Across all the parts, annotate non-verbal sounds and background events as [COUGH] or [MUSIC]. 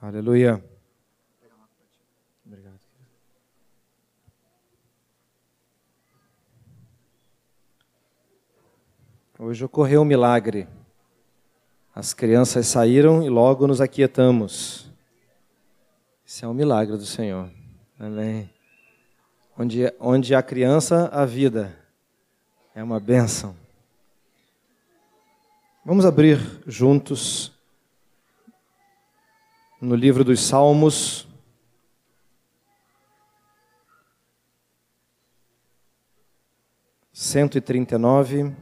Aleluia. Obrigado. Hoje ocorreu um milagre. As crianças saíram e logo nos aquietamos. Isso é um milagre do Senhor. Amém. Onde, onde a criança, a vida. É uma bênção. Vamos abrir juntos no livro dos Salmos. Cento e trinta e nove.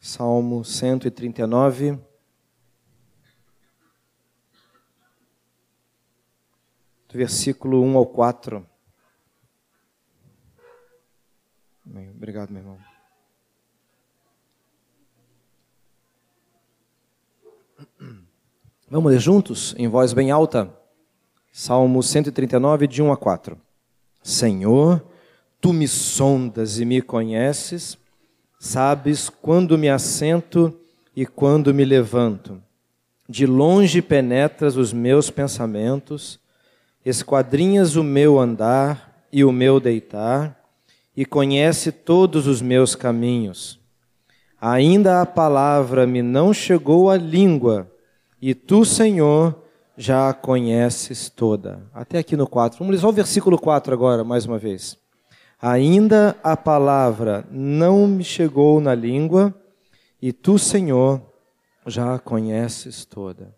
Salmo cento e trinta e nove. Versículo um ao quatro. Amém. Obrigado, meu irmão. Vamos ler juntos, em voz bem alta? Salmo 139, de 1 a 4. Senhor, tu me sondas e me conheces, sabes quando me assento e quando me levanto. De longe penetras os meus pensamentos, esquadrinhas o meu andar e o meu deitar e conhece todos os meus caminhos. Ainda a palavra me não chegou à língua, e tu, Senhor, já a conheces toda. Até aqui no 4. Vamos ler só o versículo 4 agora, mais uma vez. Ainda a palavra não me chegou na língua, e tu, Senhor, já a conheces toda.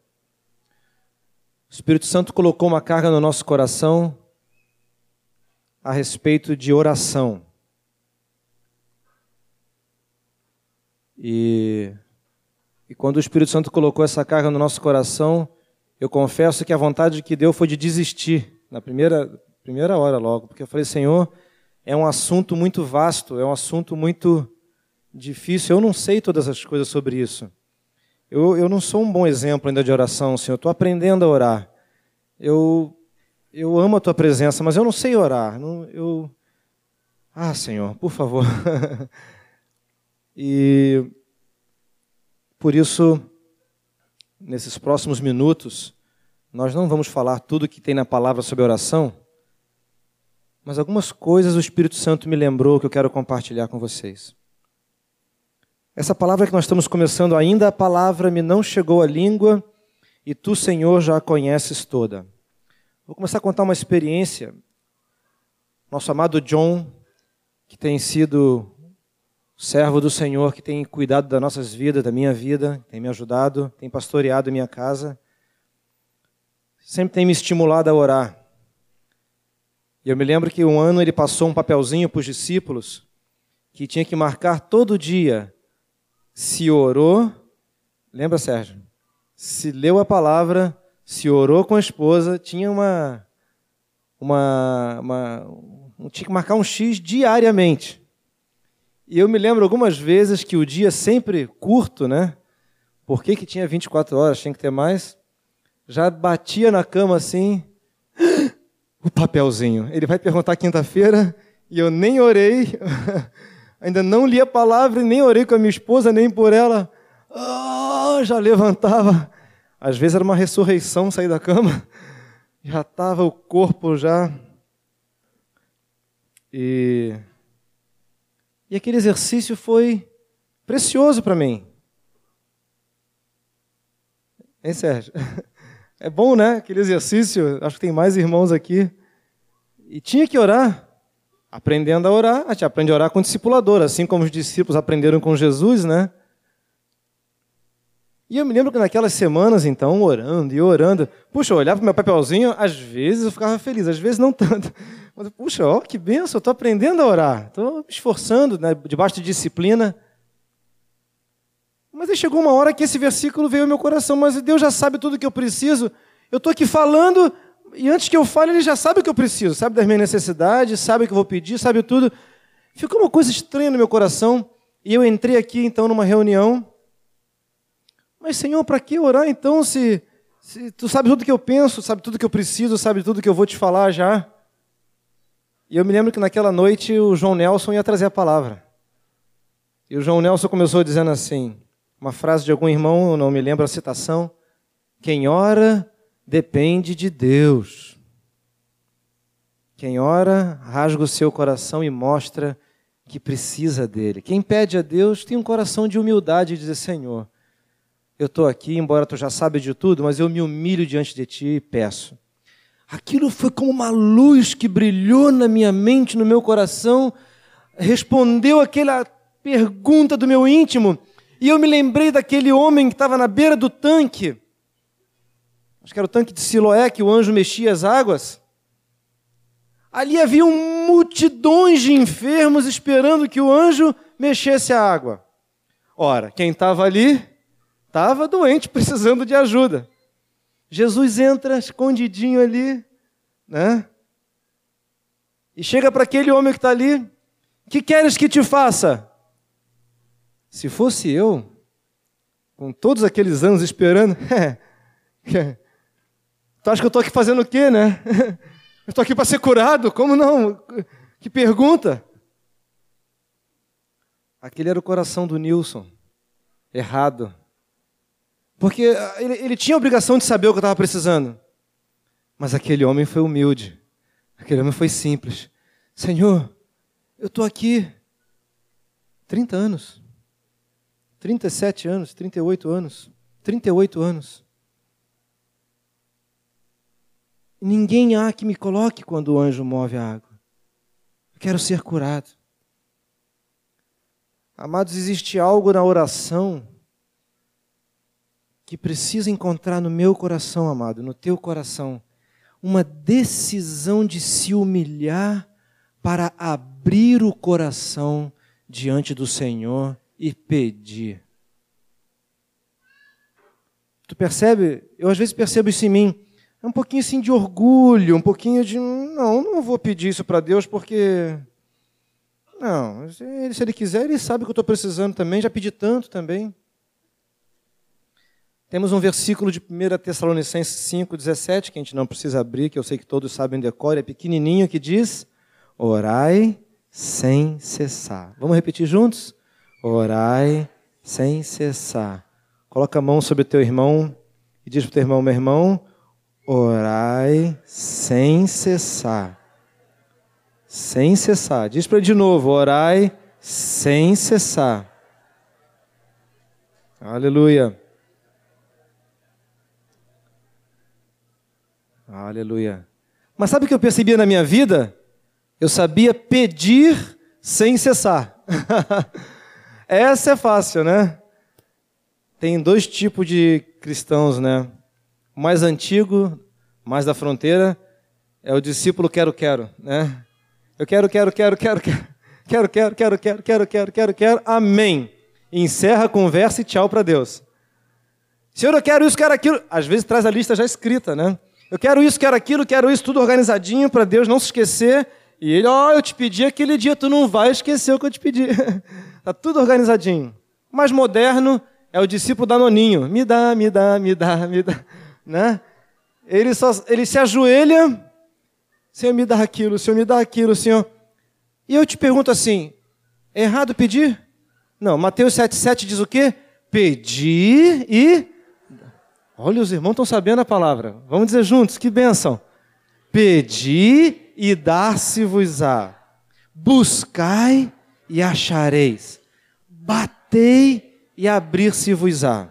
O Espírito Santo colocou uma carga no nosso coração a respeito de oração. E, e quando o Espírito Santo colocou essa carga no nosso coração, eu confesso que a vontade que deu foi de desistir, na primeira, primeira hora logo, porque eu falei, Senhor, é um assunto muito vasto, é um assunto muito difícil, eu não sei todas as coisas sobre isso. Eu, eu não sou um bom exemplo ainda de oração, Senhor, estou aprendendo a orar. Eu eu amo a tua presença, mas eu não sei orar. Não, eu... Ah, Senhor, por favor. [LAUGHS] e por isso, nesses próximos minutos, nós não vamos falar tudo que tem na palavra sobre oração, mas algumas coisas o Espírito Santo me lembrou que eu quero compartilhar com vocês. Essa palavra que nós estamos começando ainda, a palavra me não chegou à língua, e tu, Senhor, já a conheces toda. Vou começar a contar uma experiência. Nosso amado John, que tem sido servo do Senhor, que tem cuidado das nossas vidas, da minha vida, tem me ajudado, tem pastoreado minha casa, sempre tem me estimulado a orar. E eu me lembro que um ano ele passou um papelzinho para os discípulos que tinha que marcar todo dia se orou, lembra Sérgio? Se leu a palavra, se orou com a esposa, tinha uma, uma, uma tinha que marcar um X diariamente. E eu me lembro algumas vezes que o dia sempre curto, né? Por que, que tinha 24 horas, tinha que ter mais? Já batia na cama assim, [GASPS] o papelzinho. Ele vai perguntar quinta-feira e eu nem orei, [LAUGHS] ainda não li a palavra, nem orei com a minha esposa, nem por ela. Oh, já levantava às vezes era uma ressurreição sair da cama, [LAUGHS] já estava o corpo já. E, e aquele exercício foi precioso para mim. Hein, Sérgio? [LAUGHS] É bom, né? Aquele exercício. Acho que tem mais irmãos aqui. E tinha que orar. Aprendendo a orar. A gente aprende a orar com o discipulador, assim como os discípulos aprenderam com Jesus, né? E eu me lembro que naquelas semanas, então, orando e orando, puxa, eu olhava para meu papelzinho, às vezes eu ficava feliz, às vezes não tanto. [LAUGHS] Mas, puxa, ó, que benção, eu estou aprendendo a orar, estou me esforçando, né, debaixo de disciplina. Mas aí chegou uma hora que esse versículo veio ao meu coração, mas Deus já sabe tudo que eu preciso, eu estou aqui falando, e antes que eu fale, Ele já sabe o que eu preciso, sabe das minhas necessidades, sabe o que eu vou pedir, sabe tudo. Ficou uma coisa estranha no meu coração, e eu entrei aqui, então, numa reunião, mas, Senhor, para que orar então se, se tu sabe tudo que eu penso, sabe tudo que eu preciso, sabe tudo que eu vou te falar já? E eu me lembro que naquela noite o João Nelson ia trazer a palavra. E o João Nelson começou dizendo assim, uma frase de algum irmão, eu não me lembro a citação: Quem ora depende de Deus. Quem ora rasga o seu coração e mostra que precisa dele. Quem pede a Deus tem um coração de humildade e diz: Senhor, eu estou aqui, embora tu já sabe de tudo, mas eu me humilho diante de ti e peço. Aquilo foi como uma luz que brilhou na minha mente, no meu coração, respondeu aquela pergunta do meu íntimo, e eu me lembrei daquele homem que estava na beira do tanque, acho que era o tanque de Siloé, que o anjo mexia as águas. Ali havia multidões de enfermos esperando que o anjo mexesse a água. Ora, quem estava ali estava doente, [LAUGHS] precisando de ajuda. Jesus entra escondidinho ali, né? E chega para aquele homem que está ali: Que queres que te faça? Se fosse eu, com todos aqueles anos esperando, [LAUGHS] tu acha que eu estou aqui fazendo o quê, né? [LAUGHS] Eu estou aqui para ser curado, como não? Que pergunta! Aquele era o coração do Nilson, errado. Porque ah, ele, ele tinha a obrigação de saber o que eu estava precisando. Mas aquele homem foi humilde. Aquele homem foi simples. Senhor, eu estou aqui 30 anos. 37 anos, 38 anos. 38 anos. Ninguém há que me coloque quando o anjo move a água. Eu quero ser curado. Amados, existe algo na oração que precisa encontrar no meu coração, amado, no teu coração, uma decisão de se humilhar para abrir o coração diante do Senhor e pedir. Tu percebe? Eu às vezes percebo isso em mim. É um pouquinho assim de orgulho, um pouquinho de não, não vou pedir isso para Deus porque não, se ele, se ele quiser, ele sabe que eu estou precisando também, já pedi tanto também. Temos um versículo de 1 Tessalonicenses 5, 17, que a gente não precisa abrir, que eu sei que todos sabem decor, é pequenininho, que diz: Orai sem cessar. Vamos repetir juntos? Orai sem cessar. Coloca a mão sobre o teu irmão e diz para o teu irmão: Meu irmão, orai sem cessar. Sem cessar. Diz para ele de novo: Orai sem cessar. Aleluia. Aleluia. Mas sabe o que eu percebia na minha vida? Eu sabia pedir sem cessar. Essa é fácil, né? Tem dois tipos de cristãos, né? O mais antigo, mais da fronteira, é o discípulo quero, quero, né? Eu quero, quero, quero, quero, quero. Quero, quero, quero, quero, quero, quero, quero, quero. Amém. Encerra a conversa e tchau para Deus. Senhor, eu quero isso, quero aquilo. Às vezes traz a lista já escrita, né? Eu quero isso, quero aquilo, quero isso, tudo organizadinho para Deus não se esquecer. E ele, ó, oh, eu te pedi aquele dia, tu não vai esquecer o que eu te pedi. [LAUGHS] tá tudo organizadinho. Mais moderno é o discípulo danoninho. Me dá, me dá, me dá, me dá. Né? Ele, só, ele se ajoelha, Senhor, me dá aquilo, Senhor, me dá aquilo, Senhor. E eu te pergunto assim, é errado pedir? Não, Mateus 7,7 diz o quê? Pedir e Olha, os irmãos estão sabendo a palavra. Vamos dizer juntos, que bênção. Pedi e dar-se-vos-á. Buscai e achareis. Batei e abrir-se-vos-á.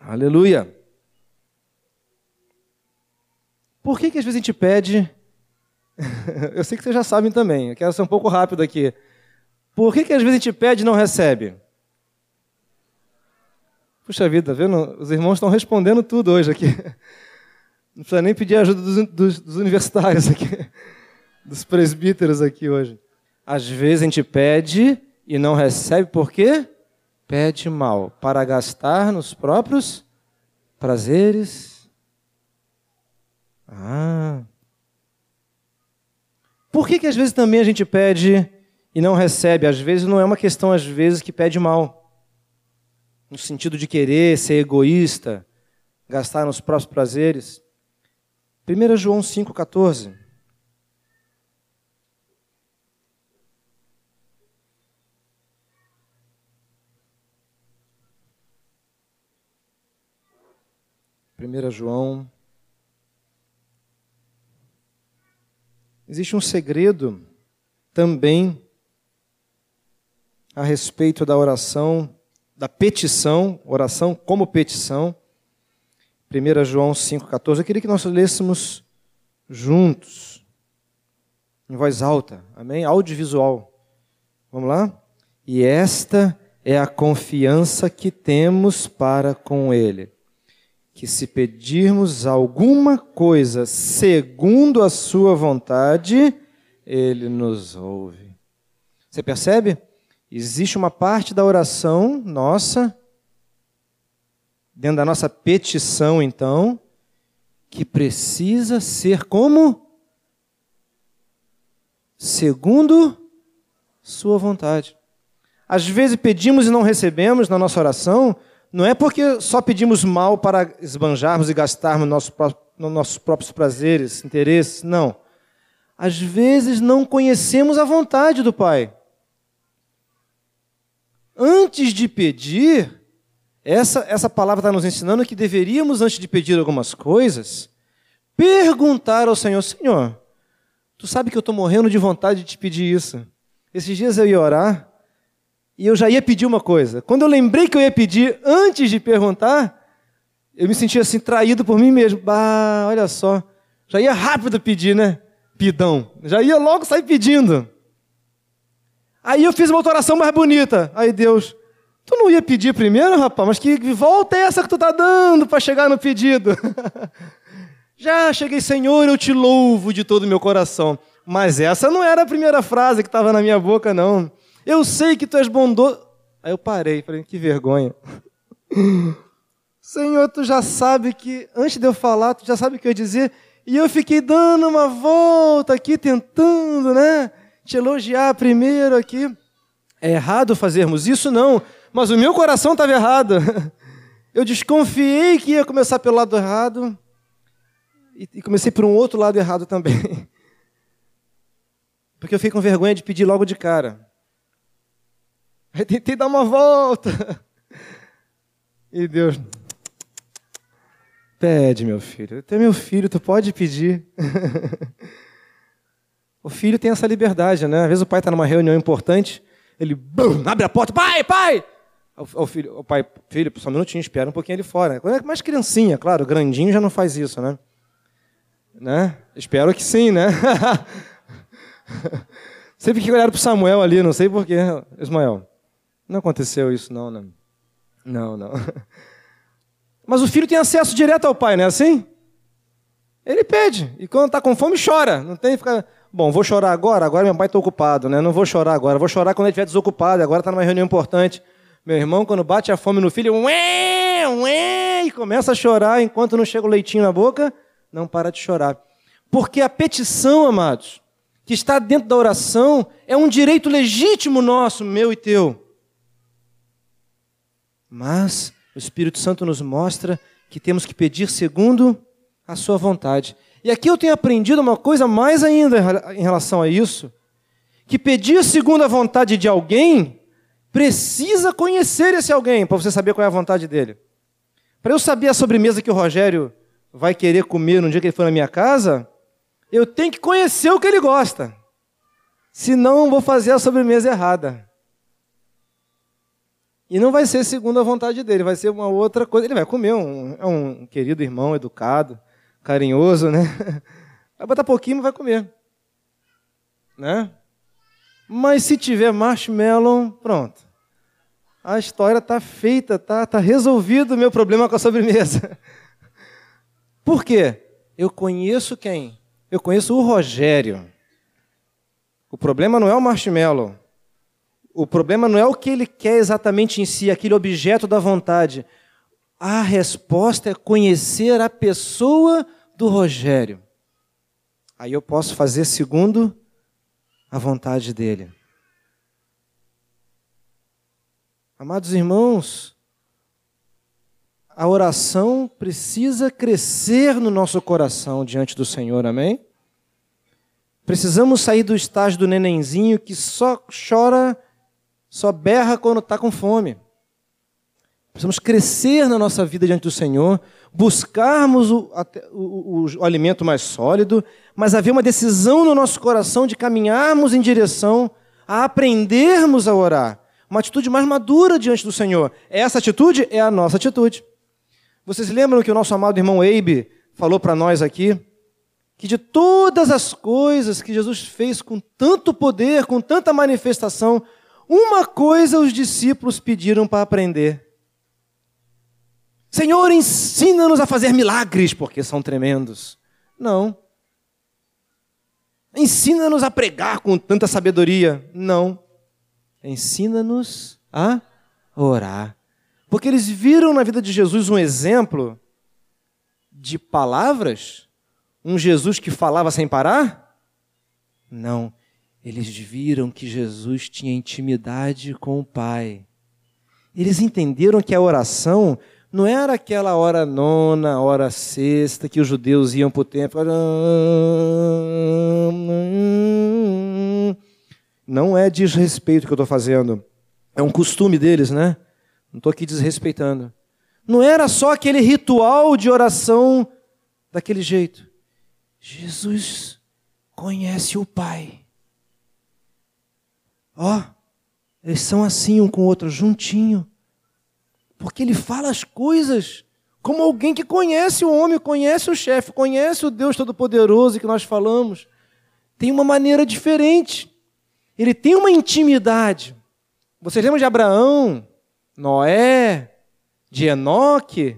Aleluia. Por que, que às vezes a gente pede? [LAUGHS] Eu sei que vocês já sabem também, eu quero ser um pouco rápido aqui. Por que, que às vezes a gente pede e não recebe? Puxa vida, tá vendo? Os irmãos estão respondendo tudo hoje aqui. [LAUGHS] Não precisa nem pedir ajuda dos, dos, dos universitários aqui, [LAUGHS] dos presbíteros aqui hoje. Às vezes a gente pede e não recebe, por quê? Pede mal, para gastar nos próprios prazeres. Ah. Por que, que às vezes também a gente pede e não recebe? Às vezes não é uma questão, às vezes, que pede mal no sentido de querer ser egoísta, gastar nos próprios prazeres. 1 João 5,14. Primeira João. Existe um segredo também a respeito da oração da petição, oração como petição. 1 João 5,14. Eu queria que nós lêssemos juntos, em voz alta, amém? Audiovisual. Vamos lá? E esta é a confiança que temos para com Ele. Que se pedirmos alguma coisa segundo a Sua vontade, Ele nos ouve. Você percebe? Existe uma parte da oração nossa, dentro da nossa petição, então, que precisa ser como? Segundo Sua vontade. Às vezes pedimos e não recebemos na nossa oração, não é porque só pedimos mal para esbanjarmos e gastarmos nosso, nossos próprios prazeres, interesses, não. Às vezes não conhecemos a vontade do Pai antes de pedir, essa, essa palavra está nos ensinando que deveríamos, antes de pedir algumas coisas, perguntar ao Senhor: Senhor, tu sabe que eu estou morrendo de vontade de te pedir isso. Esses dias eu ia orar e eu já ia pedir uma coisa. Quando eu lembrei que eu ia pedir antes de perguntar, eu me senti assim traído por mim mesmo. Bah, olha só, já ia rápido pedir, né? Pidão. Já ia logo sair pedindo. Aí eu fiz uma oração mais bonita. Aí Deus, tu não ia pedir primeiro, rapaz? Mas que volta é essa que tu tá dando para chegar no pedido? [LAUGHS] Já cheguei, Senhor, eu te louvo de todo o meu coração. Mas essa não era a primeira frase que estava na minha boca, não. Eu sei que tu és bondoso. Aí eu parei, falei, que vergonha. [LAUGHS] Senhor, tu já sabe que, antes de eu falar, tu já sabe o que eu ia dizer. E eu fiquei dando uma volta aqui, tentando, né? Te elogiar primeiro aqui. É errado fazermos isso? Não. Mas o meu coração estava errado. [LAUGHS] Eu desconfiei que ia começar pelo lado errado e comecei por um outro lado errado também. [LAUGHS] Porque eu fiquei com vergonha de pedir logo de cara. Aí tentei dar uma volta. [LAUGHS] E Deus, pede, meu filho. Tu é meu filho, tu pode pedir. O filho tem essa liberdade, né? Às vezes o pai está numa reunião importante, ele bum, abre a porta, pai, pai! O, filho, o pai, filho, só um minutinho, espera um pouquinho ali fora. Quando é mais criancinha, claro, grandinho já não faz isso, né? né? Espero que sim, né? [LAUGHS] Sempre que olharam para Samuel ali, não sei porquê. Ismael, não aconteceu isso, não, né? Não, não. [LAUGHS] Mas o filho tem acesso direto ao pai, não é assim? Ele pede. E quando está com fome, chora. Não tem que ficar. Bom, vou chorar agora? Agora meu pai está ocupado, né? Não vou chorar agora. Vou chorar quando ele estiver desocupado. Agora está numa reunião importante. Meu irmão, quando bate a fome no filho, ué, ué, e começa a chorar enquanto não chega o leitinho na boca, não para de chorar. Porque a petição, amados, que está dentro da oração, é um direito legítimo nosso, meu e teu. Mas o Espírito Santo nos mostra que temos que pedir segundo a sua vontade. E aqui eu tenho aprendido uma coisa mais ainda em relação a isso: que pedir segundo a vontade de alguém precisa conhecer esse alguém para você saber qual é a vontade dele. Para eu saber a sobremesa que o Rogério vai querer comer no dia que ele for na minha casa, eu tenho que conhecer o que ele gosta. Senão, vou fazer a sobremesa errada. E não vai ser segundo a vontade dele, vai ser uma outra coisa. Ele vai comer, um, é um querido irmão educado carinhoso, né? [LAUGHS] Vai botar pouquinho, mas vai comer. Né? Mas se tiver marshmallow, pronto. A história está feita, está tá resolvido o meu problema com a sobremesa. [LAUGHS] Por quê? Eu conheço quem? Eu conheço o Rogério. O problema não é o marshmallow. O problema não é o que ele quer exatamente em si, aquele objeto da vontade. A resposta é conhecer a pessoa do Rogério. Aí eu posso fazer segundo a vontade dele. Amados irmãos, a oração precisa crescer no nosso coração diante do Senhor, amém? Precisamos sair do estágio do nenenzinho que só chora, só berra quando está com fome. Precisamos crescer na nossa vida diante do Senhor, buscarmos o, o, o, o alimento mais sólido, mas haver uma decisão no nosso coração de caminharmos em direção a aprendermos a orar. Uma atitude mais madura diante do Senhor. Essa atitude é a nossa atitude. Vocês lembram que o nosso amado irmão Eibe falou para nós aqui? Que de todas as coisas que Jesus fez com tanto poder, com tanta manifestação, uma coisa os discípulos pediram para aprender. Senhor, ensina-nos a fazer milagres, porque são tremendos. Não. Ensina-nos a pregar com tanta sabedoria. Não. Ensina-nos a orar. Porque eles viram na vida de Jesus um exemplo de palavras? Um Jesus que falava sem parar? Não. Eles viram que Jesus tinha intimidade com o Pai. Eles entenderam que a oração não era aquela hora nona, hora sexta, que os judeus iam para o templo. Não é desrespeito que eu estou fazendo. É um costume deles, né? Não estou aqui desrespeitando. Não era só aquele ritual de oração daquele jeito. Jesus conhece o Pai. Ó, oh, eles são assim um com o outro, juntinho. Porque ele fala as coisas como alguém que conhece o homem, conhece o chefe, conhece o Deus Todo-Poderoso que nós falamos. Tem uma maneira diferente. Ele tem uma intimidade. Vocês lembram de Abraão, Noé, de Enoque?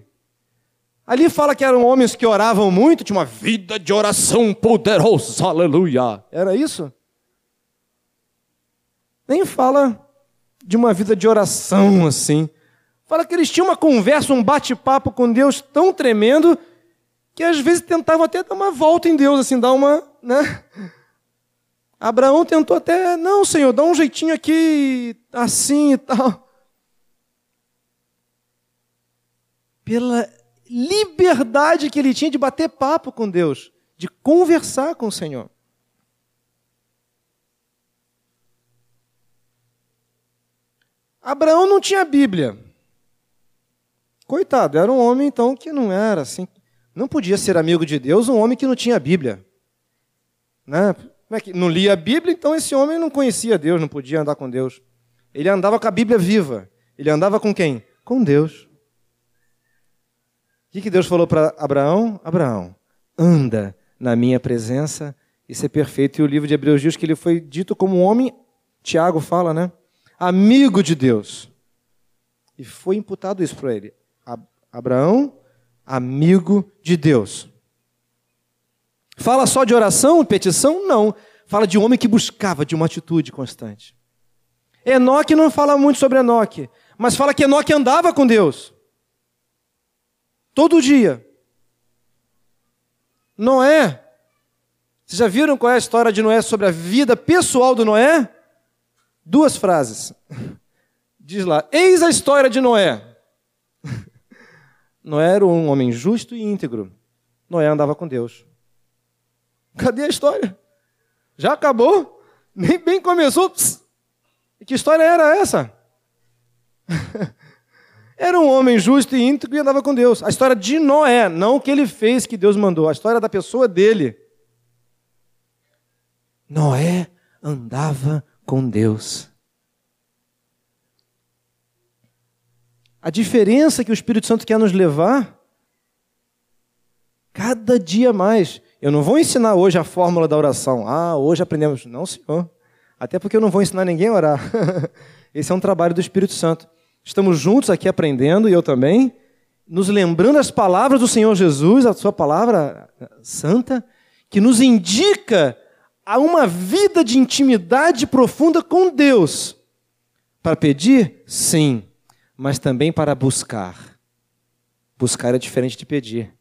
Ali fala que eram homens que oravam muito, tinha uma vida de oração poderosa, aleluia. Era isso? Nem fala de uma vida de oração assim. Fala que eles tinham uma conversa, um bate-papo com Deus tão tremendo que às vezes tentavam até dar uma volta em Deus, assim, dar uma. Né? Abraão tentou até, não, Senhor, dá um jeitinho aqui, assim e tal. Pela liberdade que ele tinha de bater papo com Deus, de conversar com o Senhor. Abraão não tinha Bíblia. Coitado, era um homem então que não era assim. Não podia ser amigo de Deus um homem que não tinha Bíblia. Né? É não lia a Bíblia, então esse homem não conhecia Deus, não podia andar com Deus. Ele andava com a Bíblia viva. Ele andava com quem? Com Deus. O que Deus falou para Abraão? Abraão, anda na minha presença e ser perfeito. E o livro de Hebreus diz que ele foi dito como um homem, Tiago fala, né? amigo de Deus. E foi imputado isso para ele. Abraão, amigo de Deus. Fala só de oração, petição? Não. Fala de um homem que buscava de uma atitude constante. Enoque não fala muito sobre Enoque, mas fala que Enoque andava com Deus. Todo dia. Noé. Vocês já viram qual é a história de Noé sobre a vida pessoal do Noé? Duas frases. [LAUGHS] Diz lá: Eis a história de Noé. Noé era um homem justo e íntegro. Noé andava com Deus. Cadê a história? Já acabou? Nem bem começou. Psst. Que história era essa? [LAUGHS] era um homem justo e íntegro e andava com Deus. A história de Noé, não o que ele fez que Deus mandou, a história da pessoa dele. Noé andava com Deus. A diferença que o Espírito Santo quer nos levar, cada dia mais. Eu não vou ensinar hoje a fórmula da oração. Ah, hoje aprendemos. Não, senhor. Até porque eu não vou ensinar ninguém a orar. [LAUGHS] Esse é um trabalho do Espírito Santo. Estamos juntos aqui aprendendo, e eu também, nos lembrando as palavras do Senhor Jesus, a sua palavra santa, que nos indica a uma vida de intimidade profunda com Deus. Para pedir? Sim, mas também para buscar. Buscar é diferente de pedir.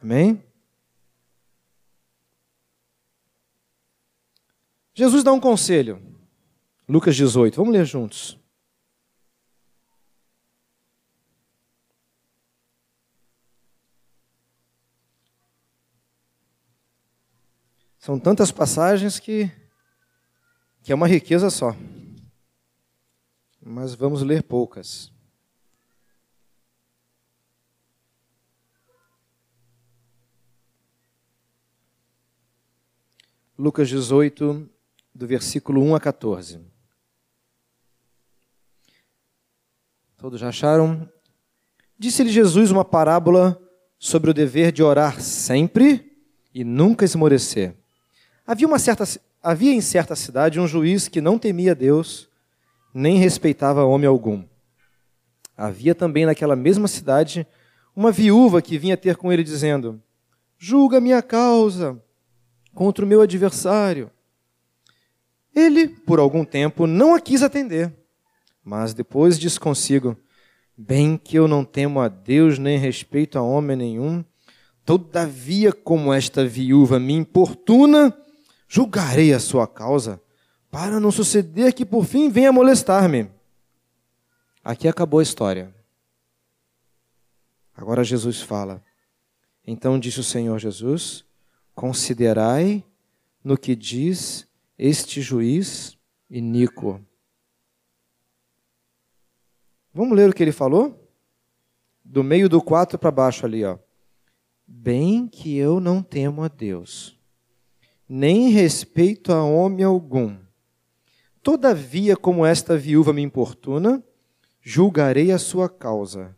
Amém? Jesus dá um conselho. Lucas 18. Vamos ler juntos. São tantas passagens que, que é uma riqueza só mas vamos ler poucas. Lucas 18, do versículo 1 a 14. Todos já acharam? Disse-lhe Jesus uma parábola sobre o dever de orar sempre e nunca esmorecer. Havia, uma certa, havia em certa cidade um juiz que não temia Deus nem respeitava homem algum. Havia também naquela mesma cidade uma viúva que vinha ter com ele, dizendo: Julga minha causa contra o meu adversário. Ele, por algum tempo, não a quis atender, mas depois disse consigo: Bem que eu não temo a Deus nem respeito a homem nenhum, todavia, como esta viúva me importuna, julgarei a sua causa, para não suceder que por fim venha molestar-me. Aqui acabou a história. Agora Jesus fala. Então disse o Senhor Jesus: Considerai no que diz este juiz iníquo. Vamos ler o que ele falou? Do meio do 4 para baixo ali, ó. Bem que eu não temo a Deus, nem respeito a homem algum. Todavia, como esta viúva me importuna, julgarei a sua causa,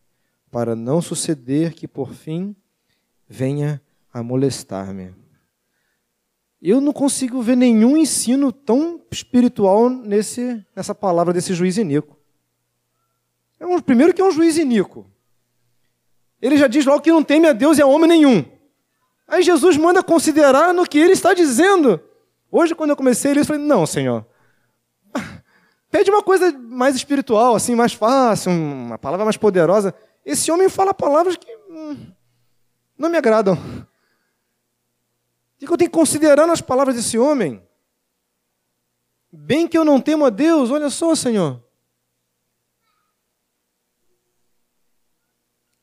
para não suceder que por fim venha a molestar-me. Eu não consigo ver nenhum ensino tão espiritual nesse, nessa palavra desse juiz iníquo. É um, primeiro que é um juiz iníquo. Ele já diz logo que não teme a Deus e a homem nenhum. Aí Jesus manda considerar no que ele está dizendo. Hoje, quando eu comecei ele falei, não, Senhor. Pede uma coisa mais espiritual, assim, mais fácil, uma palavra mais poderosa. Esse homem fala palavras que hum, não me agradam. Que eu tenho que considerar nas palavras desse homem? Bem que eu não temo a Deus, olha só, Senhor.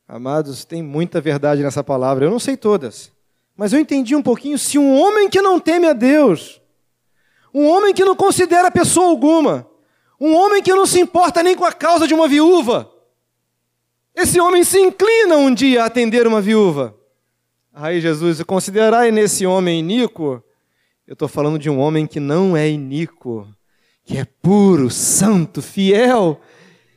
Amados, tem muita verdade nessa palavra. Eu não sei todas, mas eu entendi um pouquinho. Se um homem que não teme a Deus, um homem que não considera pessoa alguma, um homem que não se importa nem com a causa de uma viúva, esse homem se inclina um dia a atender uma viúva. Aí Jesus, considerai nesse homem iníquo, eu estou falando de um homem que não é iníquo, que é puro, santo, fiel,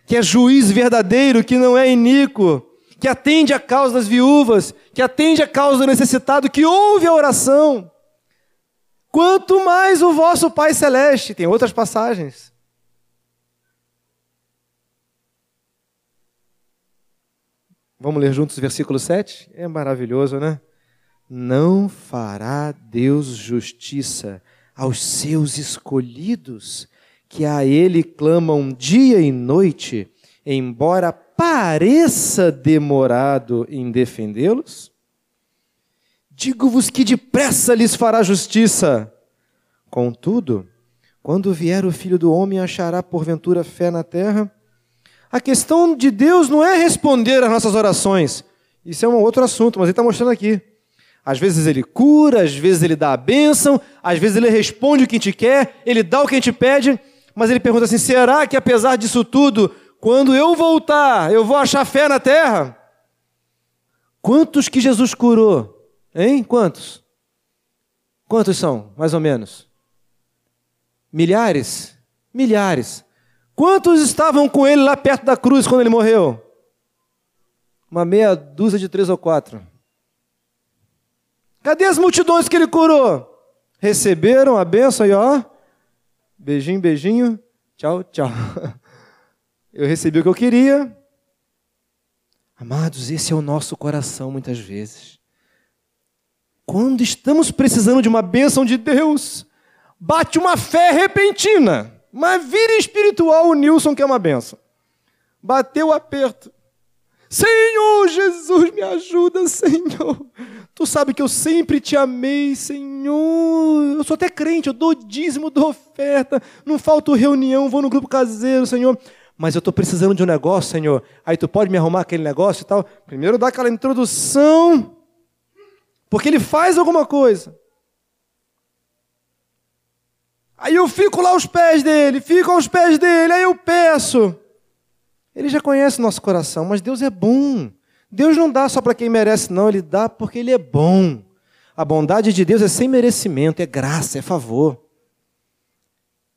que é juiz verdadeiro, que não é iníquo, que atende a causa das viúvas, que atende a causa do necessitado, que ouve a oração. Quanto mais o vosso Pai Celeste, tem outras passagens. Vamos ler juntos o versículo 7? É maravilhoso, né? Não fará Deus justiça aos seus escolhidos, que a Ele clamam dia e noite, embora pareça demorado em defendê-los? Digo-vos que depressa lhes fará justiça. Contudo, quando vier o filho do homem, achará porventura fé na terra? A questão de Deus não é responder às nossas orações. Isso é um outro assunto, mas ele está mostrando aqui. Às vezes ele cura, às vezes ele dá a bênção, às vezes ele responde o que a gente quer, ele dá o que a gente pede, mas ele pergunta assim: será que apesar disso tudo, quando eu voltar, eu vou achar fé na terra? Quantos que Jesus curou? Hein? Quantos? Quantos são, mais ou menos? Milhares? Milhares. Quantos estavam com ele lá perto da cruz quando ele morreu? Uma meia dúzia de três ou quatro. Cadê as multidões que ele curou? Receberam a benção aí, ó. Beijinho, beijinho. Tchau, tchau. [LAUGHS] Eu recebi o que eu queria. Amados, esse é o nosso coração muitas vezes. Quando estamos precisando de uma bênção de Deus, bate uma fé repentina. Uma vira espiritual, o Nilson quer uma benção. Bateu o aperto. Senhor Jesus, me ajuda, Senhor. Tu sabe que eu sempre te amei, Senhor. Eu sou até crente, eu dou dízimo, dou oferta, não falto reunião, vou no grupo caseiro, Senhor. Mas eu estou precisando de um negócio, Senhor. Aí tu pode me arrumar aquele negócio e tal. Primeiro dá aquela introdução, porque ele faz alguma coisa. Aí eu fico lá aos pés dele, fico aos pés dele, aí eu peço. Ele já conhece nosso coração, mas Deus é bom. Deus não dá só para quem merece, não, Ele dá porque Ele é bom. A bondade de Deus é sem merecimento, é graça, é favor.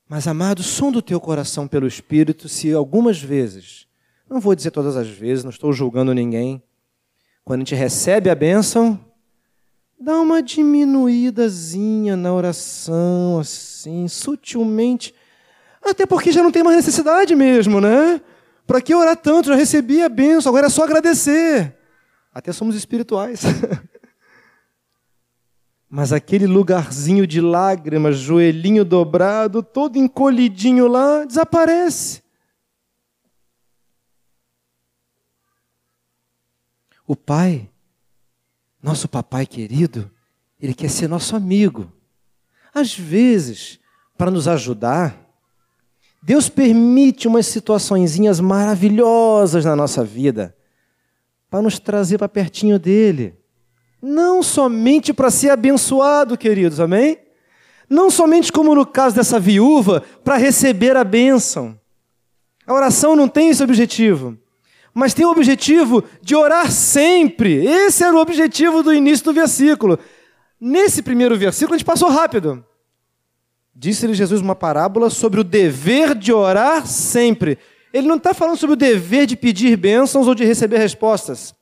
Mas, amado, som do teu coração pelo Espírito, se algumas vezes, não vou dizer todas as vezes, não estou julgando ninguém, quando a gente recebe a bênção, dá uma diminuídazinha na oração, assim, sutilmente, até porque já não tem mais necessidade mesmo, né? Para que orar tanto? Já recebi a bênção, agora é só agradecer. Até somos espirituais. [LAUGHS] Mas aquele lugarzinho de lágrimas, joelhinho dobrado, todo encolhidinho lá, desaparece. O Pai, nosso papai querido, ele quer ser nosso amigo. Às vezes, para nos ajudar, Deus permite umas situaçõezinhas maravilhosas na nossa vida para nos trazer para pertinho dele. Não somente para ser abençoado, queridos, amém? Não somente como no caso dessa viúva, para receber a bênção. A oração não tem esse objetivo, mas tem o objetivo de orar sempre. Esse era o objetivo do início do versículo. Nesse primeiro versículo a gente passou rápido. Disse-lhe Jesus uma parábola sobre o dever de orar sempre. Ele não está falando sobre o dever de pedir bênçãos ou de receber respostas.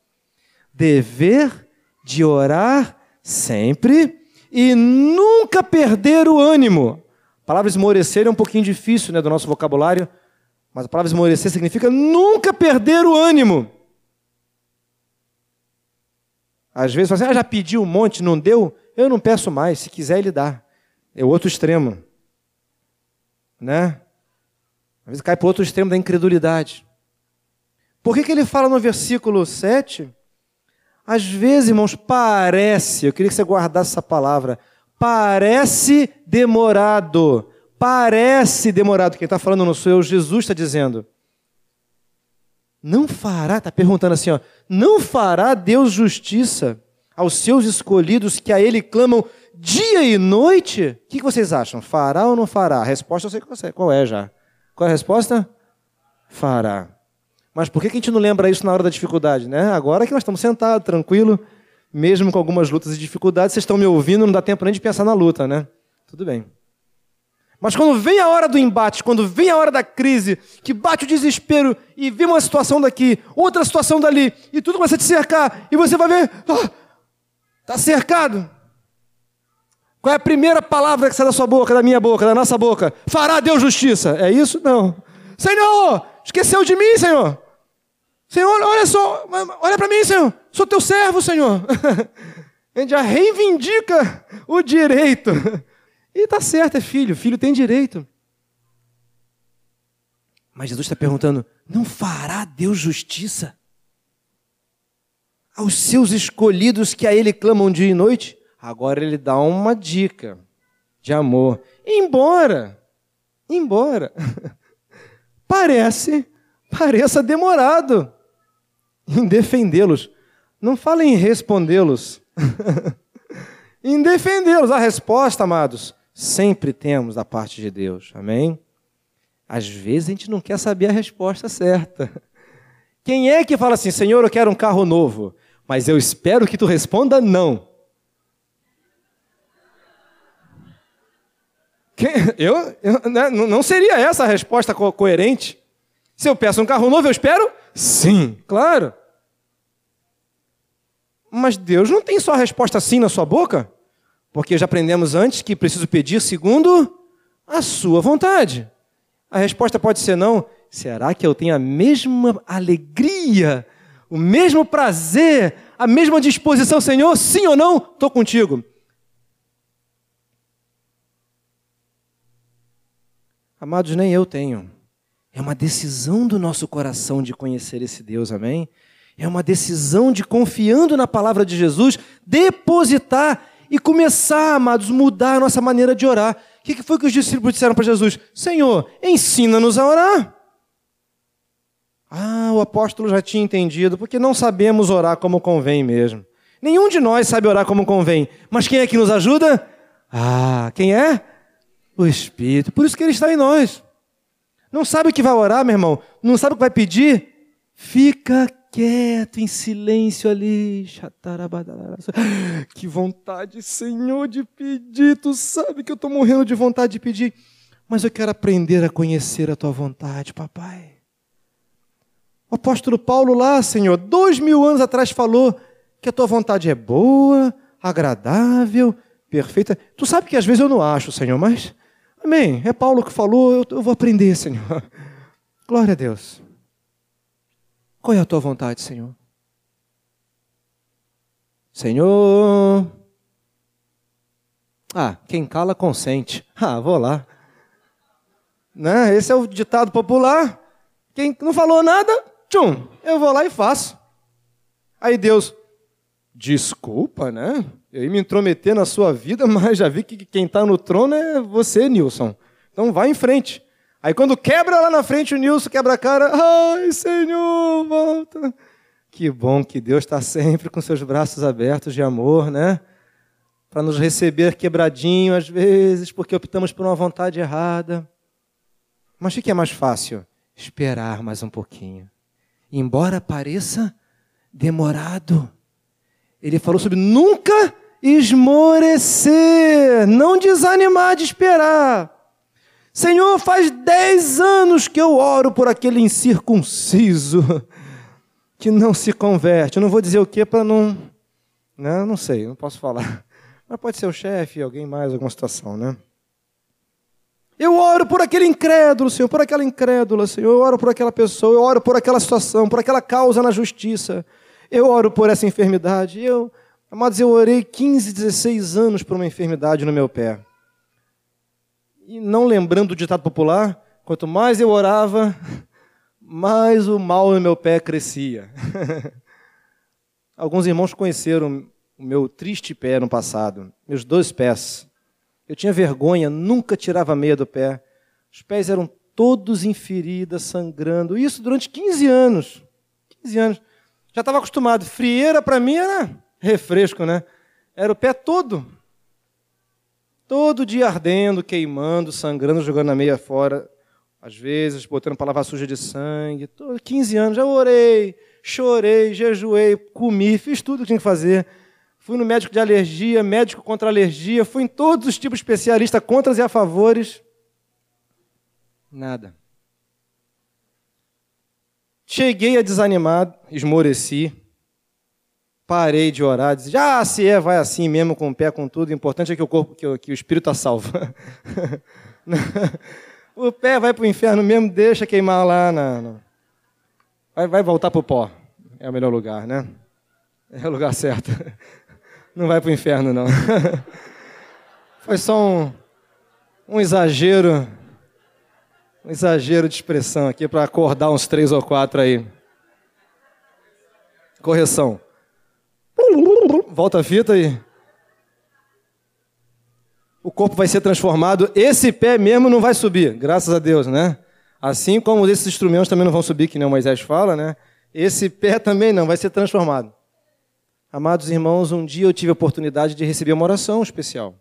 Dever de orar sempre e nunca perder o ânimo. A palavra esmorecer é um pouquinho difícil né, do nosso vocabulário, mas a palavra esmorecer significa nunca perder o ânimo. Às vezes, você assim, ah, já pedi um monte, não deu? Eu não peço mais, se quiser ele dá. É o outro extremo. Né? Às vezes cai para o outro extremo da incredulidade. Por que, que ele fala no versículo 7 às vezes, irmãos, parece, eu queria que você guardasse essa palavra, parece demorado. Parece demorado. Quem está falando não sou eu, Jesus está dizendo. Não fará, está perguntando assim, ó, não fará Deus justiça aos seus escolhidos que a Ele clamam dia e noite? O que vocês acham? Fará ou não fará? A resposta eu sei qual é já. Qual é a resposta? Fará. Mas por que a gente não lembra isso na hora da dificuldade? Né? Agora que nós estamos sentados, tranquilo, mesmo com algumas lutas e dificuldades, vocês estão me ouvindo, não dá tempo nem de pensar na luta, né? Tudo bem. Mas quando vem a hora do embate, quando vem a hora da crise, que bate o desespero e vem uma situação daqui, outra situação dali, e tudo começa a te cercar, e você vai ver, está ah, cercado. Qual é a primeira palavra que sai da sua boca, da minha boca, da nossa boca? Fará Deus justiça. É isso? Não. Senhor, esqueceu de mim, Senhor. Senhor, olha só, olha para mim, Senhor. Sou teu servo, Senhor. [LAUGHS] A gente já reivindica o direito. E está certo, é filho. Filho tem direito. Mas Jesus está perguntando: não fará Deus justiça aos seus escolhidos que a Ele clamam dia e noite? Agora ele dá uma dica de amor. Embora, embora, [LAUGHS] parece, pareça demorado em defendê-los. Não fala em respondê-los. [LAUGHS] em defendê-los. A resposta, amados, sempre temos da parte de Deus. Amém? Às vezes a gente não quer saber a resposta certa. [LAUGHS] Quem é que fala assim, Senhor, eu quero um carro novo, mas eu espero que tu responda não. [LAUGHS] Eu, eu né, não seria essa a resposta co coerente? Se eu peço um carro novo, eu espero? Sim, claro. Mas Deus não tem só a resposta sim na sua boca, porque já aprendemos antes que preciso pedir segundo a sua vontade. A resposta pode ser não. Será que eu tenho a mesma alegria, o mesmo prazer, a mesma disposição, Senhor? Sim ou não? Estou contigo. Amados, nem eu tenho. É uma decisão do nosso coração de conhecer esse Deus, amém? É uma decisão de, confiando na palavra de Jesus, depositar e começar, amados, mudar a nossa maneira de orar. O que foi que os discípulos disseram para Jesus? Senhor, ensina-nos a orar. Ah, o apóstolo já tinha entendido, porque não sabemos orar como convém mesmo. Nenhum de nós sabe orar como convém. Mas quem é que nos ajuda? Ah, quem é? O Espírito. Por isso que ele está em nós. Não sabe o que vai orar, meu irmão? Não sabe o que vai pedir? Fica quieto, em silêncio ali. Que vontade, Senhor, de pedir. Tu sabe que eu estou morrendo de vontade de pedir, mas eu quero aprender a conhecer a tua vontade, papai. O apóstolo Paulo, lá, Senhor, dois mil anos atrás, falou que a tua vontade é boa, agradável, perfeita. Tu sabe que às vezes eu não acho, Senhor, mas, amém, é Paulo que falou, eu, eu vou aprender, Senhor. Glória a Deus. Qual é a tua vontade, Senhor? Senhor. Ah, quem cala consente. [LAUGHS] Ah, vou lá. Né? Esse é o ditado popular. Quem não falou nada, tchum, eu vou lá e faço. Aí Deus, desculpa, né? Eu ia me intrometer na sua vida, [LAUGHS] mas já vi que quem está no trono é você, Nilson. Então vai em frente. Aí quando quebra lá na frente, o Nilson quebra a cara. Ai, Senhor, volta. Que bom que Deus está sempre com seus braços abertos de amor, né? Para nos receber quebradinho às vezes, porque optamos por uma vontade errada. Mas o que é mais fácil? Esperar mais um pouquinho. Embora pareça demorado. Ele falou sobre nunca esmorecer, não desanimar de esperar. Senhor, faz dez anos que eu oro por aquele incircunciso [LAUGHS] que não se converte. Eu não vou dizer o que para não. Né? Não sei, não posso falar. [LAUGHS] Mas pode ser o chefe, alguém mais, alguma situação, né? Eu oro por aquele incrédulo, Senhor, por aquela incrédula, Senhor. Eu oro por aquela pessoa, eu oro por aquela situação, por aquela causa na justiça. Eu oro por essa enfermidade. Eu, amados, eu orei 15, 16 anos por uma enfermidade no meu pé. E não lembrando do ditado popular, quanto mais eu orava, [LAUGHS] mais o mal no meu pé crescia. [LAUGHS] Alguns irmãos conheceram o meu triste pé no passado, meus dois pés. Eu tinha vergonha, nunca tirava meia do pé. Os pés eram todos em feridas, sangrando. Isso durante 15 anos. 15 anos. Já estava acostumado. Frieira para mim era refresco, né? Era o pé todo. Todo dia ardendo, queimando, sangrando, jogando a meia fora. Às vezes, botando palavra suja de sangue. Todo, 15 anos, já orei, chorei, jejuei, comi, fiz tudo o que tinha que fazer. Fui no médico de alergia, médico contra alergia, fui em todos os tipos especialistas, contras e a favores. Nada. Cheguei a desanimar, esmoreci parei de orar, disse, ah, se é, vai assim mesmo, com o pé, com tudo, o importante é que o corpo, que o, que o espírito está salvo. [LAUGHS] o pé vai para o inferno mesmo, deixa queimar lá, na, na... Vai, vai voltar para o pó, é o melhor lugar, né? É o lugar certo. [LAUGHS] Não vai para o inferno, não. [LAUGHS] Foi só um, um exagero, um exagero de expressão aqui para acordar uns três ou quatro aí. Correção volta a fita e. O corpo vai ser transformado. Esse pé mesmo não vai subir, graças a Deus, né? Assim como esses instrumentos também não vão subir, que nem o Moisés fala, né? Esse pé também não, vai ser transformado. Amados irmãos, um dia eu tive a oportunidade de receber uma oração especial.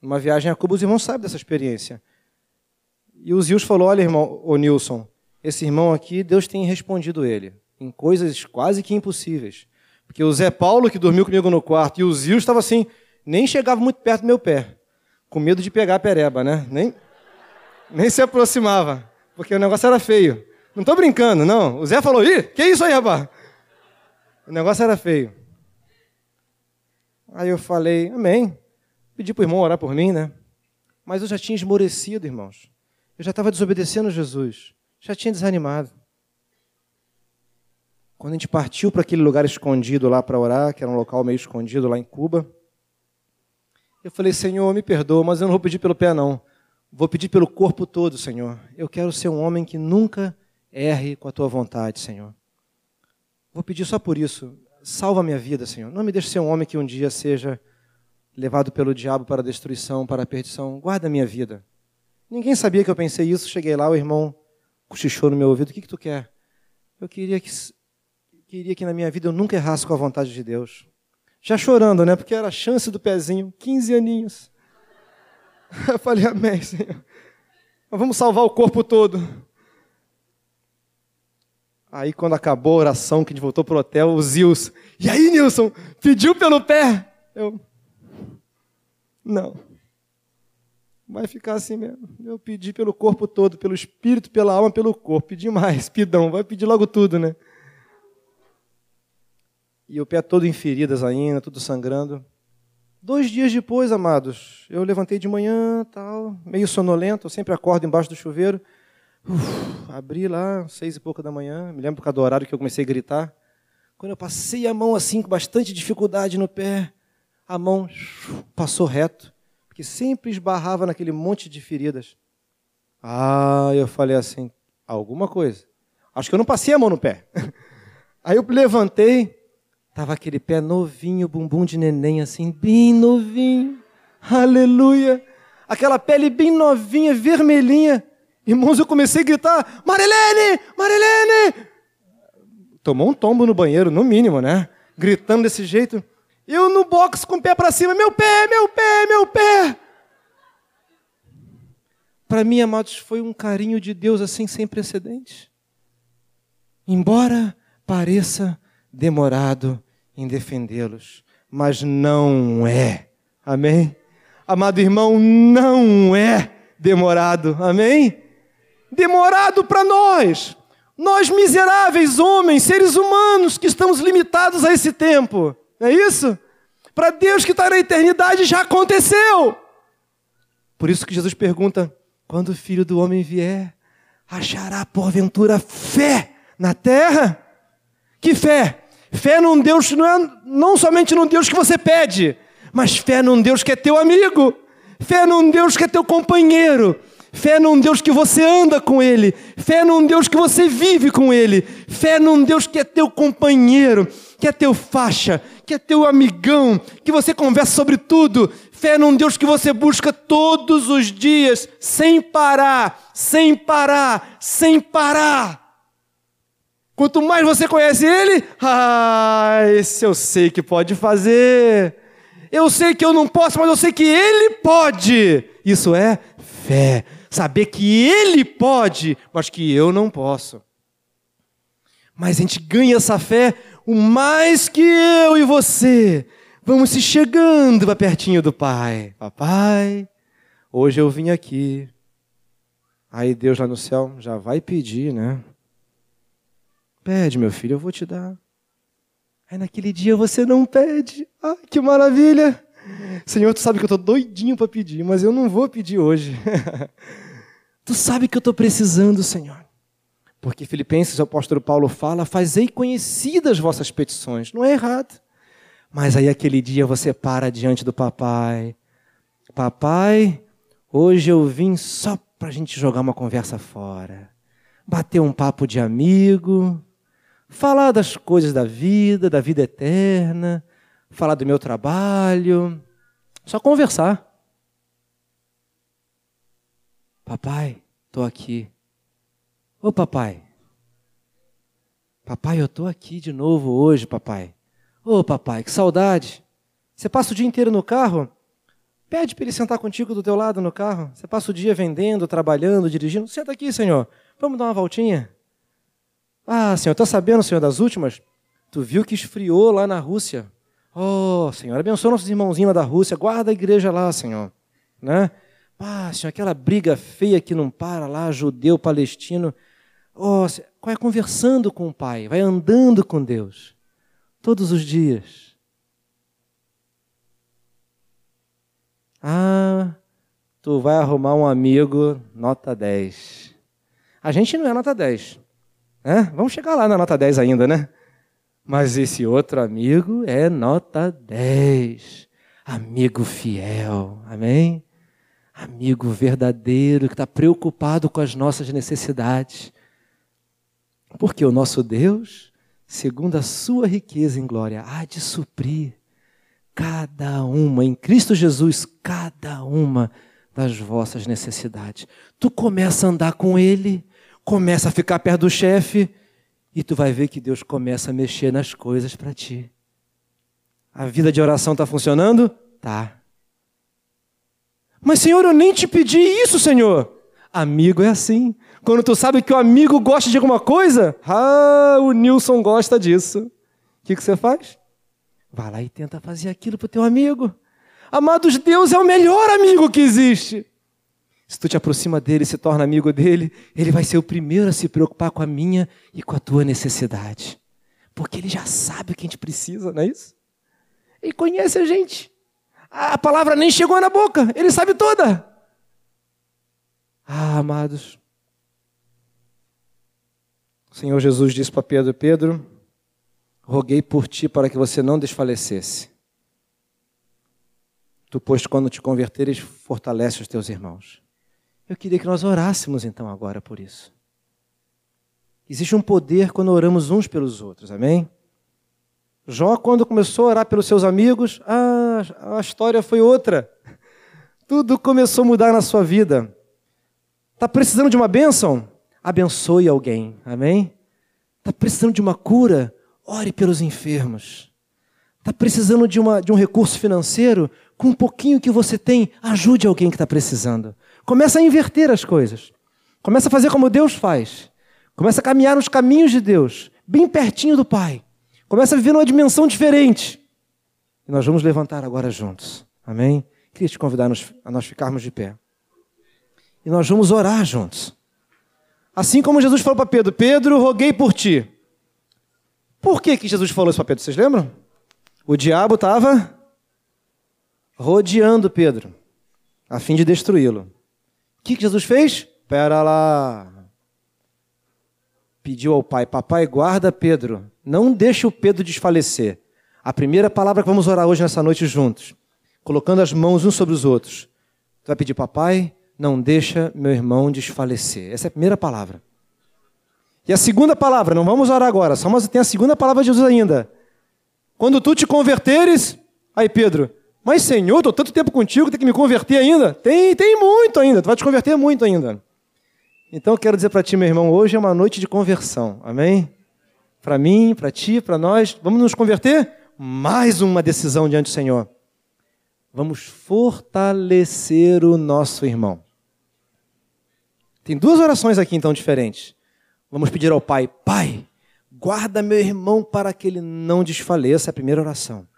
Uma viagem a Cuba, os irmãos sabem dessa experiência. E o Zius falou: Olha, irmão, o Nilson, esse irmão aqui, Deus tem respondido ele em coisas quase que impossíveis. Porque o Zé Paulo, que dormiu comigo no quarto, e o Zil estava assim, nem chegava muito perto do meu pé, com medo de pegar a pereba, né? Nem, nem se aproximava, porque o negócio era feio. Não estou brincando, não. O Zé falou, ih, que isso aí, rapaz? O negócio era feio. Aí eu falei, amém. Pedi para o irmão orar por mim, né? Mas eu já tinha esmorecido, irmãos. Eu já estava desobedecendo Jesus. Já tinha desanimado. Quando a gente partiu para aquele lugar escondido lá para orar, que era um local meio escondido lá em Cuba, eu falei, Senhor, me perdoa, mas eu não vou pedir pelo pé, não. Vou pedir pelo corpo todo, Senhor. Eu quero ser um homem que nunca erre com a tua vontade, Senhor. Vou pedir só por isso. Salva minha vida, Senhor. Não me deixe ser um homem que um dia seja levado pelo diabo para a destruição, para a perdição. Guarda minha vida. Ninguém sabia que eu pensei isso. Cheguei lá, o irmão cochichou no meu ouvido. O que, que tu quer? Eu queria que queria que na minha vida eu nunca errasse com a vontade de Deus. Já chorando, né? Porque era a chance do pezinho, 15 aninhos. [LAUGHS] Eu falei, amém, Senhor. Mas vamos salvar o corpo todo. Aí, quando acabou a oração, que a gente voltou pro hotel, o Zils. E aí, Nilson? Pediu pelo pé? Eu. Não. Vai ficar assim mesmo. Eu pedi pelo corpo todo, pelo espírito, pela alma, pelo corpo. Pedi mais, pidão. Vai pedir logo tudo, né? E o pé todo em feridas ainda, tudo sangrando. Dois dias depois, amados, eu levantei de manhã, tal, meio sonolento, eu sempre acordo embaixo do chuveiro. Uf, abri lá, seis e pouca da manhã, me lembro por causa do horário que eu comecei a gritar. Quando eu passei a mão assim, com bastante dificuldade no pé, a mão passou reto, porque sempre esbarrava naquele monte de feridas. Ah, eu falei assim, alguma coisa. Acho que eu não passei a mão no pé. [LAUGHS] Aí eu levantei, tava aquele pé novinho, bumbum de neném assim, bem novinho. Aleluia. Aquela pele bem novinha, vermelhinha. Irmãos, eu comecei a gritar: Marilene! Marilene! Tomou um tombo no banheiro, no mínimo, né? Gritando desse jeito. Eu no box com o pé para cima: Meu pé, meu pé, meu pé! Para mim, amados, foi um carinho de Deus assim sem precedentes. Embora pareça demorado em defendê-los, mas não é. Amém? Amado irmão, não é demorado. Amém? demorado para nós, nós miseráveis homens, seres humanos que estamos limitados a esse tempo. Não é isso? Para Deus que está na eternidade já aconteceu. Por isso que Jesus pergunta: quando o filho do homem vier, achará porventura fé na terra? Que fé? Fé num Deus não é não somente num Deus que você pede, mas fé num Deus que é teu amigo, fé num Deus que é teu companheiro, Fé num Deus que você anda com Ele. Fé num Deus que você vive com Ele. Fé num Deus que é teu companheiro, que é teu faixa, que é teu amigão, que você conversa sobre tudo. Fé num Deus que você busca todos os dias, sem parar, sem parar, sem parar. Quanto mais você conhece Ele, ah, esse eu sei que pode fazer. Eu sei que eu não posso, mas eu sei que Ele pode. Isso é fé saber que Ele pode, mas que eu não posso. Mas a gente ganha essa fé o mais que eu e você vamos se chegando para pertinho do Pai. Papai, hoje eu vim aqui. Aí Deus lá no céu já vai pedir, né? Pede, meu filho, eu vou te dar. Aí naquele dia você não pede. Ah, que maravilha! Senhor, tu sabe que eu estou doidinho para pedir, mas eu não vou pedir hoje. [LAUGHS] tu sabe que eu estou precisando, Senhor. Porque Filipenses, o apóstolo Paulo fala, fazei conhecidas vossas petições. Não é errado. Mas aí aquele dia você para diante do papai. Papai, hoje eu vim só para a gente jogar uma conversa fora. Bater um papo de amigo. Falar das coisas da vida, da vida eterna falar do meu trabalho, só conversar. Papai, estou aqui. Ô papai. Papai, eu estou aqui de novo hoje, papai. Ô papai, que saudade. Você passa o dia inteiro no carro? Pede para ele sentar contigo do teu lado no carro. Você passa o dia vendendo, trabalhando, dirigindo. Senta aqui, Senhor. Vamos dar uma voltinha? Ah, Senhor, está sabendo, Senhor, das últimas? Tu viu que esfriou lá na Rússia. Oh, Senhor, abençoa nossos irmãozinhos lá da Rússia, guarda a igreja lá, Senhor. Né? Ah, Senhor, aquela briga feia que não para lá, judeu, palestino. Oh, vai conversando com o Pai, vai andando com Deus, todos os dias. Ah, tu vai arrumar um amigo nota 10. A gente não é nota 10. Vamos chegar lá na nota 10 ainda, né? Mas esse outro amigo é nota 10. Amigo fiel. Amém? Amigo verdadeiro que está preocupado com as nossas necessidades. Porque o nosso Deus, segundo a sua riqueza em glória, há de suprir cada uma, em Cristo Jesus, cada uma das vossas necessidades. Tu começa a andar com Ele, começa a ficar perto do chefe, e tu vai ver que Deus começa a mexer nas coisas para ti. A vida de oração está funcionando? Tá. Mas, Senhor, eu nem te pedi isso, Senhor. Amigo é assim. Quando tu sabe que o amigo gosta de alguma coisa, ah, o Nilson gosta disso. O que, que você faz? Vai lá e tenta fazer aquilo pro teu amigo. Amados, Deus é o melhor amigo que existe. Se tu te aproxima dele, se torna amigo dele, ele vai ser o primeiro a se preocupar com a minha e com a tua necessidade. Porque ele já sabe o que a gente precisa, não é isso? Ele conhece a gente. A palavra nem chegou na boca, ele sabe toda. Ah, amados. O Senhor Jesus disse para Pedro: Pedro, roguei por ti para que você não desfalecesse. Tu, pois, quando te converteres, fortalece os teus irmãos. Eu queria que nós orássemos então agora por isso. Existe um poder quando oramos uns pelos outros, amém? Jó, quando começou a orar pelos seus amigos, ah, a história foi outra. Tudo começou a mudar na sua vida. Está precisando de uma bênção? Abençoe alguém, amém? Está precisando de uma cura? Ore pelos enfermos. Está precisando de, uma, de um recurso financeiro? Com um pouquinho que você tem, ajude alguém que está precisando. Começa a inverter as coisas. Começa a fazer como Deus faz. Começa a caminhar nos caminhos de Deus, bem pertinho do Pai. Começa a viver numa dimensão diferente. E nós vamos levantar agora juntos. Amém? Queria te convidar a nós ficarmos de pé. E nós vamos orar juntos. Assim como Jesus falou para Pedro: Pedro, roguei por ti. Por que, que Jesus falou isso para Pedro? Vocês lembram? O diabo estava rodeando Pedro, a fim de destruí-lo. O que, que Jesus fez? Pera lá. Pediu ao pai: Papai, guarda Pedro. Não deixe o Pedro desfalecer. A primeira palavra que vamos orar hoje nessa noite juntos, colocando as mãos uns sobre os outros. Tu vai pedir, papai, não deixa meu irmão desfalecer. Essa é a primeira palavra. E a segunda palavra, não vamos orar agora, só tem a segunda palavra de Jesus ainda. Quando tu te converteres, aí Pedro, mas, Senhor, estou tanto tempo contigo, tem que me converter ainda? Tem, tem muito ainda, tu vai te converter muito ainda. Então, eu quero dizer para ti, meu irmão, hoje é uma noite de conversão, amém? Para mim, para ti, para nós, vamos nos converter? Mais uma decisão diante do Senhor. Vamos fortalecer o nosso irmão. Tem duas orações aqui, então, diferentes. Vamos pedir ao Pai: Pai, guarda meu irmão para que ele não desfaleça. É a primeira oração.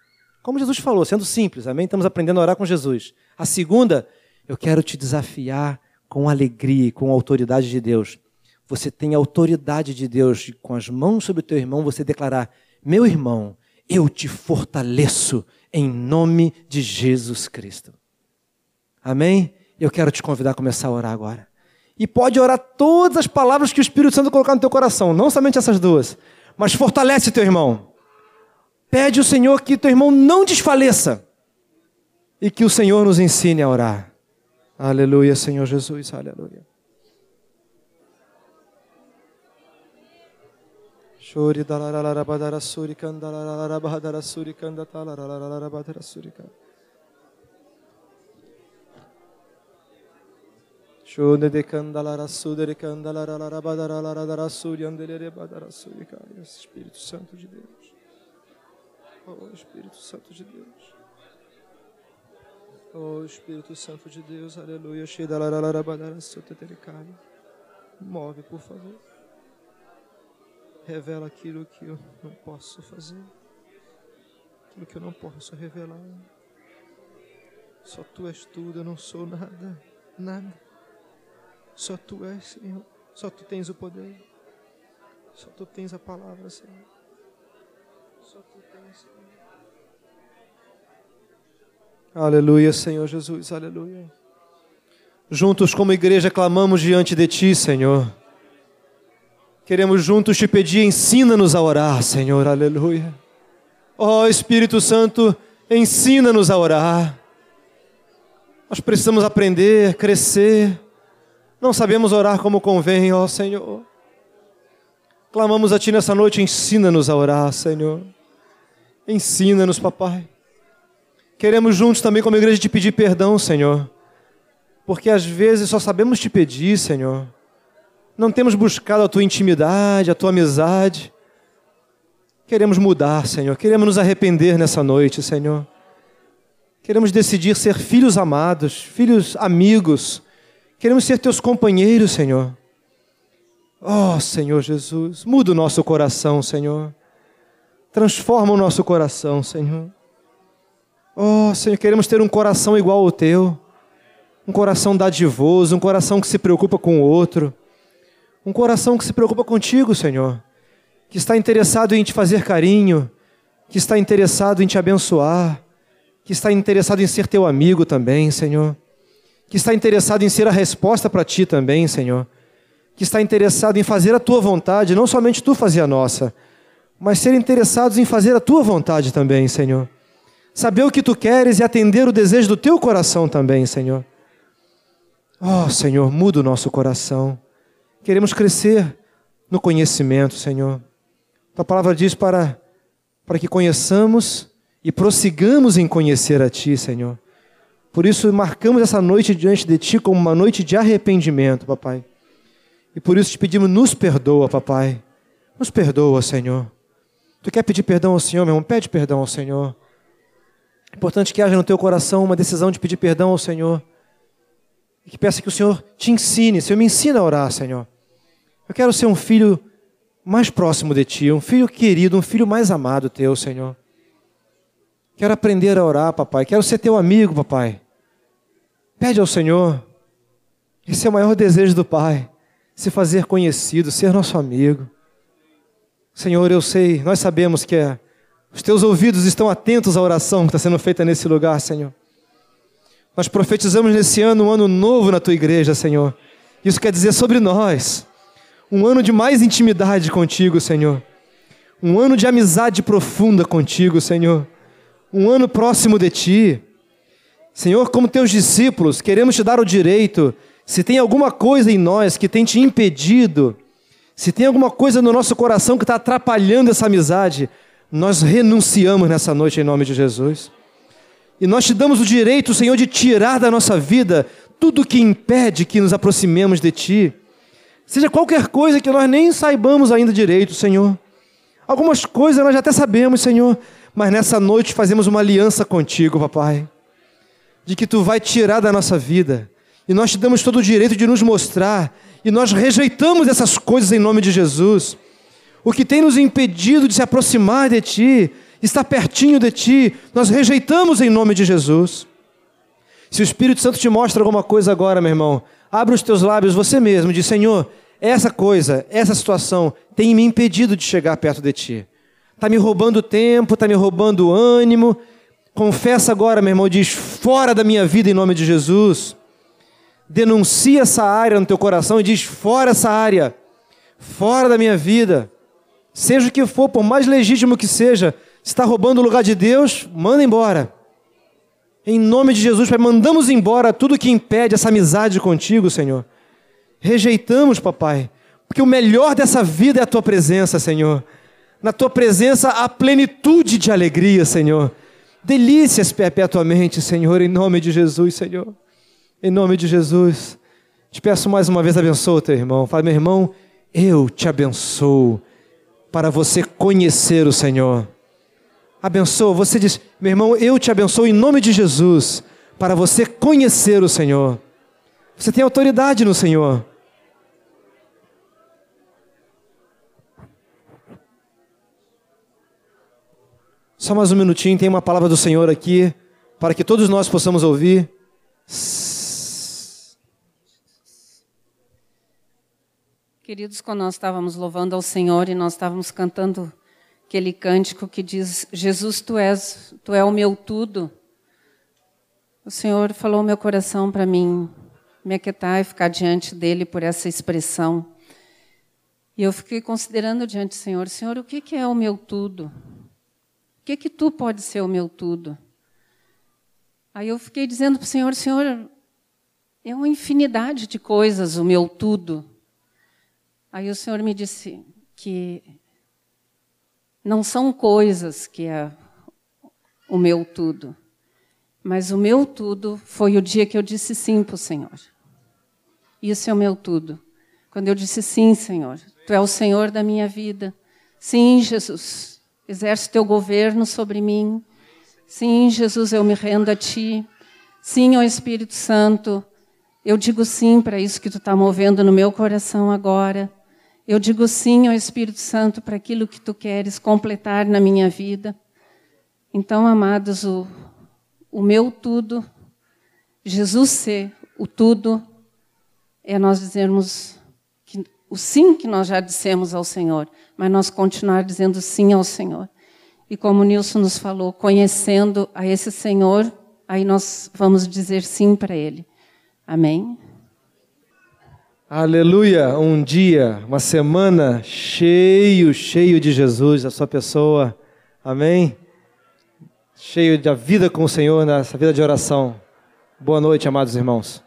Como Jesus falou, sendo simples, amém? Estamos aprendendo a orar com Jesus. A segunda, eu quero te desafiar com alegria e com a autoridade de Deus. Você tem a autoridade de Deus de, com as mãos sobre o teu irmão, você declarar: Meu irmão, eu te fortaleço em nome de Jesus Cristo. Amém? Eu quero te convidar a começar a orar agora. E pode orar todas as palavras que o Espírito Santo colocar no teu coração, não somente essas duas, mas fortalece teu irmão. Pede ao Senhor que teu irmão não desfaleça e que o Senhor nos ensine a orar. Aleluia, Senhor Jesus, aleluia. Espírito Santo de Deus. Oh Espírito Santo de Deus. Oh Espírito Santo de Deus, aleluia. Move, por favor. Revela aquilo que eu não posso fazer. Aquilo que eu não posso revelar. Só tu és tudo, eu não sou nada. Nada. Só tu és, Senhor. Só tu tens o poder. Só tu tens a palavra, Senhor. Só tu tens, Senhor. Aleluia, Senhor Jesus, aleluia. Juntos, como igreja, clamamos diante de Ti, Senhor. Queremos juntos te pedir, ensina-nos a orar, Senhor, aleluia. Ó oh, Espírito Santo, ensina-nos a orar. Nós precisamos aprender, crescer. Não sabemos orar como convém, ó oh, Senhor. Clamamos a Ti nessa noite, ensina-nos a orar, Senhor. Ensina-nos, papai. Queremos juntos também, como igreja, te pedir perdão, Senhor. Porque às vezes só sabemos te pedir, Senhor. Não temos buscado a tua intimidade, a tua amizade. Queremos mudar, Senhor. Queremos nos arrepender nessa noite, Senhor. Queremos decidir ser filhos amados, filhos amigos, Queremos ser teus companheiros, Senhor. Oh, Senhor Jesus, muda o nosso coração, Senhor. Transforma o nosso coração, Senhor. Oh, Senhor, queremos ter um coração igual ao teu. Um coração dadivoso, um coração que se preocupa com o outro. Um coração que se preocupa contigo, Senhor. Que está interessado em te fazer carinho, que está interessado em te abençoar, que está interessado em ser teu amigo também, Senhor que está interessado em ser a resposta para ti também, Senhor. Que está interessado em fazer a tua vontade, não somente tu fazer a nossa, mas ser interessados em fazer a tua vontade também, Senhor. Saber o que tu queres e atender o desejo do teu coração também, Senhor. Oh, Senhor, muda o nosso coração. Queremos crescer no conhecimento, Senhor. Tua palavra diz para, para que conheçamos e prossigamos em conhecer a Ti, Senhor. Por isso, marcamos essa noite diante de Ti como uma noite de arrependimento, papai. E por isso te pedimos, nos perdoa, papai. Nos perdoa, Senhor. Tu quer pedir perdão ao Senhor, meu irmão? Pede perdão ao Senhor. É importante que haja no teu coração uma decisão de pedir perdão ao Senhor. E que peça que o Senhor te ensine. Senhor, me ensina a orar, Senhor. Eu quero ser um filho mais próximo de Ti, um filho querido, um filho mais amado Teu, Senhor. Quero aprender a orar, papai. Quero ser Teu amigo, papai. Pede ao Senhor. Esse é o maior desejo do Pai. Se fazer conhecido, ser nosso amigo. Senhor, eu sei, nós sabemos que é, os teus ouvidos estão atentos à oração que está sendo feita nesse lugar, Senhor. Nós profetizamos nesse ano um ano novo na tua igreja, Senhor. Isso quer dizer sobre nós. Um ano de mais intimidade contigo, Senhor. Um ano de amizade profunda contigo, Senhor. Um ano próximo de ti. Senhor, como teus discípulos, queremos te dar o direito, se tem alguma coisa em nós que tem te impedido, se tem alguma coisa no nosso coração que está atrapalhando essa amizade, nós renunciamos nessa noite em nome de Jesus. E nós te damos o direito, Senhor, de tirar da nossa vida tudo que impede que nos aproximemos de Ti. Seja qualquer coisa que nós nem saibamos ainda direito, Senhor. Algumas coisas nós já até sabemos, Senhor, mas nessa noite fazemos uma aliança contigo, papai de que tu vai tirar da nossa vida. E nós te damos todo o direito de nos mostrar. E nós rejeitamos essas coisas em nome de Jesus. O que tem nos impedido de se aproximar de ti, estar pertinho de ti, nós rejeitamos em nome de Jesus. Se o Espírito Santo te mostra alguma coisa agora, meu irmão, abre os teus lábios você mesmo e diz: Senhor, essa coisa, essa situação tem me impedido de chegar perto de ti. Está me roubando tempo, está me roubando ânimo, Confessa agora, meu irmão, diz: fora da minha vida em nome de Jesus. Denuncia essa área no teu coração e diz: fora essa área, fora da minha vida. Seja o que for, por mais legítimo que seja, se está roubando o lugar de Deus, manda embora. Em nome de Jesus, Pai, mandamos embora tudo que impede essa amizade contigo, Senhor. Rejeitamos, papai, porque o melhor dessa vida é a tua presença, Senhor. Na tua presença há plenitude de alegria, Senhor delícias perpetuamente, Senhor, em nome de Jesus, Senhor. Em nome de Jesus. Te peço mais uma vez, abençoa o teu irmão. Fala, meu irmão, eu te abençoo para você conhecer o Senhor. Abençoa, você diz, meu irmão, eu te abençoo em nome de Jesus para você conhecer o Senhor. Você tem autoridade no Senhor. Só mais um minutinho, tem uma palavra do Senhor aqui, para que todos nós possamos ouvir. Queridos, quando nós estávamos louvando ao Senhor e nós estávamos cantando aquele cântico que diz: Jesus, tu és, tu é o meu tudo. O Senhor falou meu coração para mim me aquietar e ficar diante dele por essa expressão. E eu fiquei considerando diante do Senhor, Senhor, o que é o meu tudo? O que que tu pode ser o meu tudo? Aí eu fiquei dizendo para o Senhor, Senhor, é uma infinidade de coisas o meu tudo. Aí o Senhor me disse que não são coisas que é o meu tudo, mas o meu tudo foi o dia que eu disse sim para o Senhor. Isso é o meu tudo. Quando eu disse sim, Senhor, Tu é o Senhor da minha vida. Sim, Jesus, Exerce teu governo sobre mim. Sim, Jesus, eu me rendo a ti. Sim, ó Espírito Santo, Eu digo sim para isso que tu está movendo no meu coração agora. Eu digo sim ao Espírito Santo para aquilo que tu queres completar na minha vida. Então, amados, o, o meu tudo, Jesus ser o tudo, é nós dizermos que, o sim que nós já dissemos ao Senhor, mas nós continuar dizendo sim ao Senhor. E como o Nilson nos falou, conhecendo a esse Senhor, aí nós vamos dizer sim para Ele. Amém? Aleluia! Um dia, uma semana cheio, cheio de Jesus, a sua pessoa. Amém? Cheio da vida com o Senhor nessa vida de oração. Boa noite, amados irmãos.